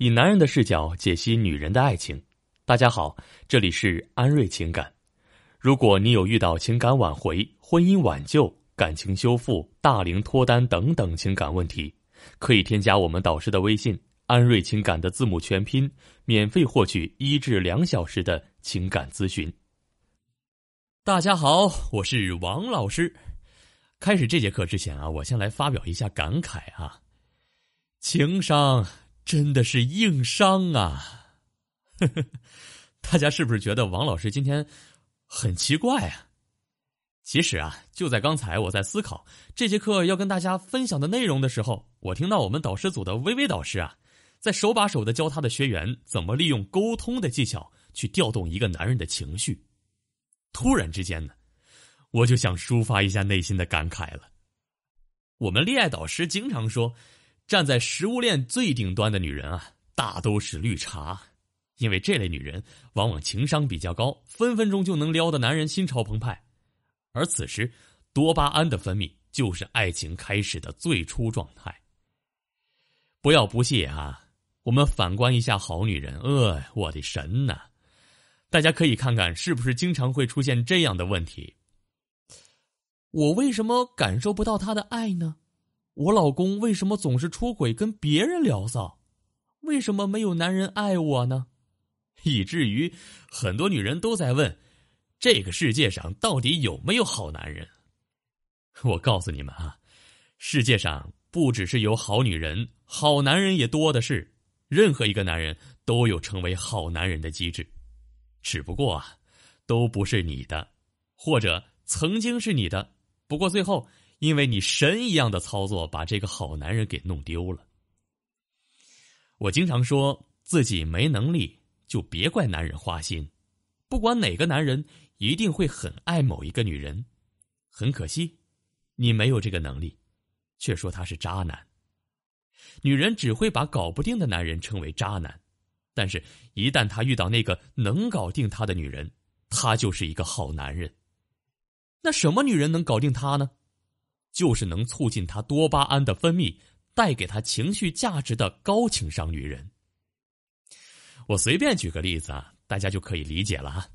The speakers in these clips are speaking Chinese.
以男人的视角解析女人的爱情。大家好，这里是安瑞情感。如果你有遇到情感挽回、婚姻挽救、感情修复、大龄脱单等等情感问题，可以添加我们导师的微信“安瑞情感”的字母全拼，免费获取一至两小时的情感咨询。大家好，我是王老师。开始这节课之前啊，我先来发表一下感慨啊，情商。真的是硬伤啊！大家是不是觉得王老师今天很奇怪啊？其实啊，就在刚才我在思考这节课要跟大家分享的内容的时候，我听到我们导师组的微微导师啊，在手把手的教他的学员怎么利用沟通的技巧去调动一个男人的情绪。突然之间呢，我就想抒发一下内心的感慨了。我们恋爱导师经常说。站在食物链最顶端的女人啊，大都是绿茶，因为这类女人往往情商比较高，分分钟就能撩得男人心潮澎湃，而此时多巴胺的分泌就是爱情开始的最初状态。不要不屑啊！我们反观一下好女人，呃，我的神呐！大家可以看看是不是经常会出现这样的问题：我为什么感受不到他的爱呢？我老公为什么总是出轨跟别人聊骚？为什么没有男人爱我呢？以至于很多女人都在问：这个世界上到底有没有好男人？我告诉你们啊，世界上不只是有好女人，好男人也多的是。任何一个男人都有成为好男人的机制，只不过啊，都不是你的，或者曾经是你的，不过最后。因为你神一样的操作，把这个好男人给弄丢了。我经常说自己没能力，就别怪男人花心。不管哪个男人，一定会很爱某一个女人。很可惜，你没有这个能力，却说他是渣男。女人只会把搞不定的男人称为渣男，但是，一旦他遇到那个能搞定他的女人，他就是一个好男人。那什么女人能搞定他呢？就是能促进他多巴胺的分泌，带给他情绪价值的高情商女人。我随便举个例子啊，大家就可以理解了啊。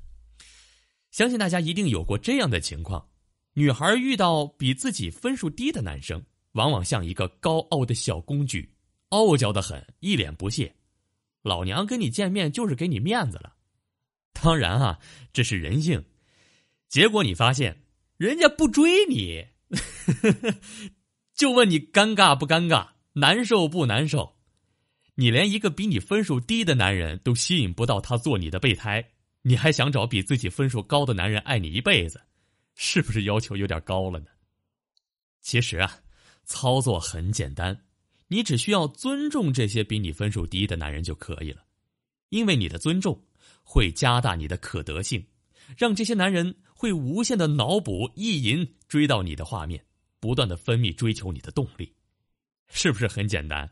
相信大家一定有过这样的情况：女孩遇到比自己分数低的男生，往往像一个高傲的小公举，傲娇的很，一脸不屑。老娘跟你见面就是给你面子了。当然啊，这是人性。结果你发现，人家不追你。就问你尴尬不尴尬，难受不难受？你连一个比你分数低的男人都吸引不到他做你的备胎，你还想找比自己分数高的男人爱你一辈子，是不是要求有点高了呢？其实啊，操作很简单，你只需要尊重这些比你分数低的男人就可以了，因为你的尊重会加大你的可得性，让这些男人。会无限的脑补意淫追到你的画面，不断的分泌追求你的动力，是不是很简单？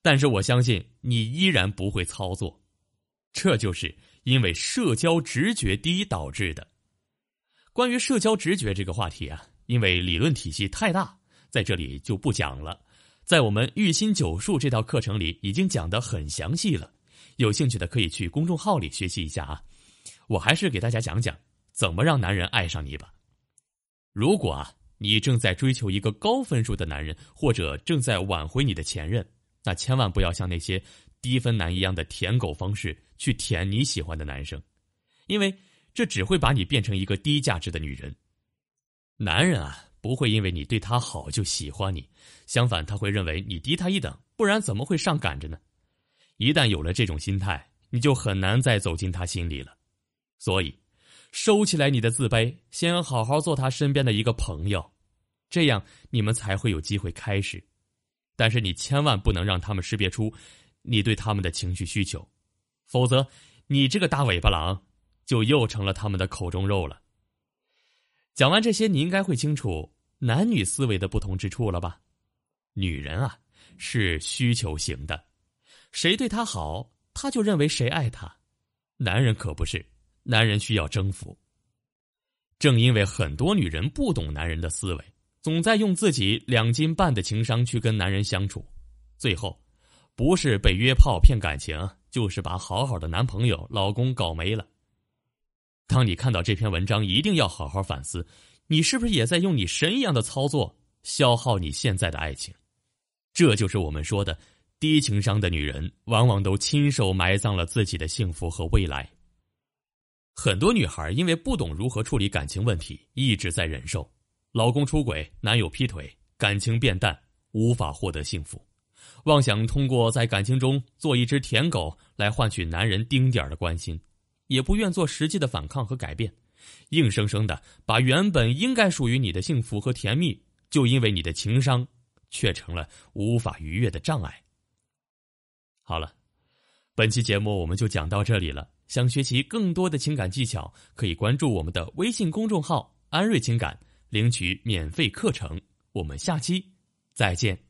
但是我相信你依然不会操作，这就是因为社交直觉低导致的。关于社交直觉这个话题啊，因为理论体系太大，在这里就不讲了。在我们育心九术这套课程里已经讲的很详细了，有兴趣的可以去公众号里学习一下啊。我还是给大家讲讲。怎么让男人爱上你吧？如果啊，你正在追求一个高分数的男人，或者正在挽回你的前任，那千万不要像那些低分男一样的舔狗方式去舔你喜欢的男生，因为这只会把你变成一个低价值的女人。男人啊，不会因为你对他好就喜欢你，相反，他会认为你低他一等，不然怎么会上赶着呢？一旦有了这种心态，你就很难再走进他心里了。所以。收起来你的自卑，先好好做他身边的一个朋友，这样你们才会有机会开始。但是你千万不能让他们识别出你对他们的情绪需求，否则你这个大尾巴狼就又成了他们的口中肉了。讲完这些，你应该会清楚男女思维的不同之处了吧？女人啊是需求型的，谁对她好，她就认为谁爱她；男人可不是。男人需要征服。正因为很多女人不懂男人的思维，总在用自己两斤半的情商去跟男人相处，最后不是被约炮骗感情，就是把好好的男朋友、老公搞没了。当你看到这篇文章，一定要好好反思，你是不是也在用你神一样的操作消耗你现在的爱情？这就是我们说的低情商的女人，往往都亲手埋葬了自己的幸福和未来。很多女孩因为不懂如何处理感情问题，一直在忍受，老公出轨、男友劈腿，感情变淡，无法获得幸福，妄想通过在感情中做一只舔狗来换取男人丁点的关心，也不愿做实际的反抗和改变，硬生生的把原本应该属于你的幸福和甜蜜，就因为你的情商，却成了无法逾越的障碍。好了，本期节目我们就讲到这里了。想学习更多的情感技巧，可以关注我们的微信公众号“安瑞情感”，领取免费课程。我们下期再见。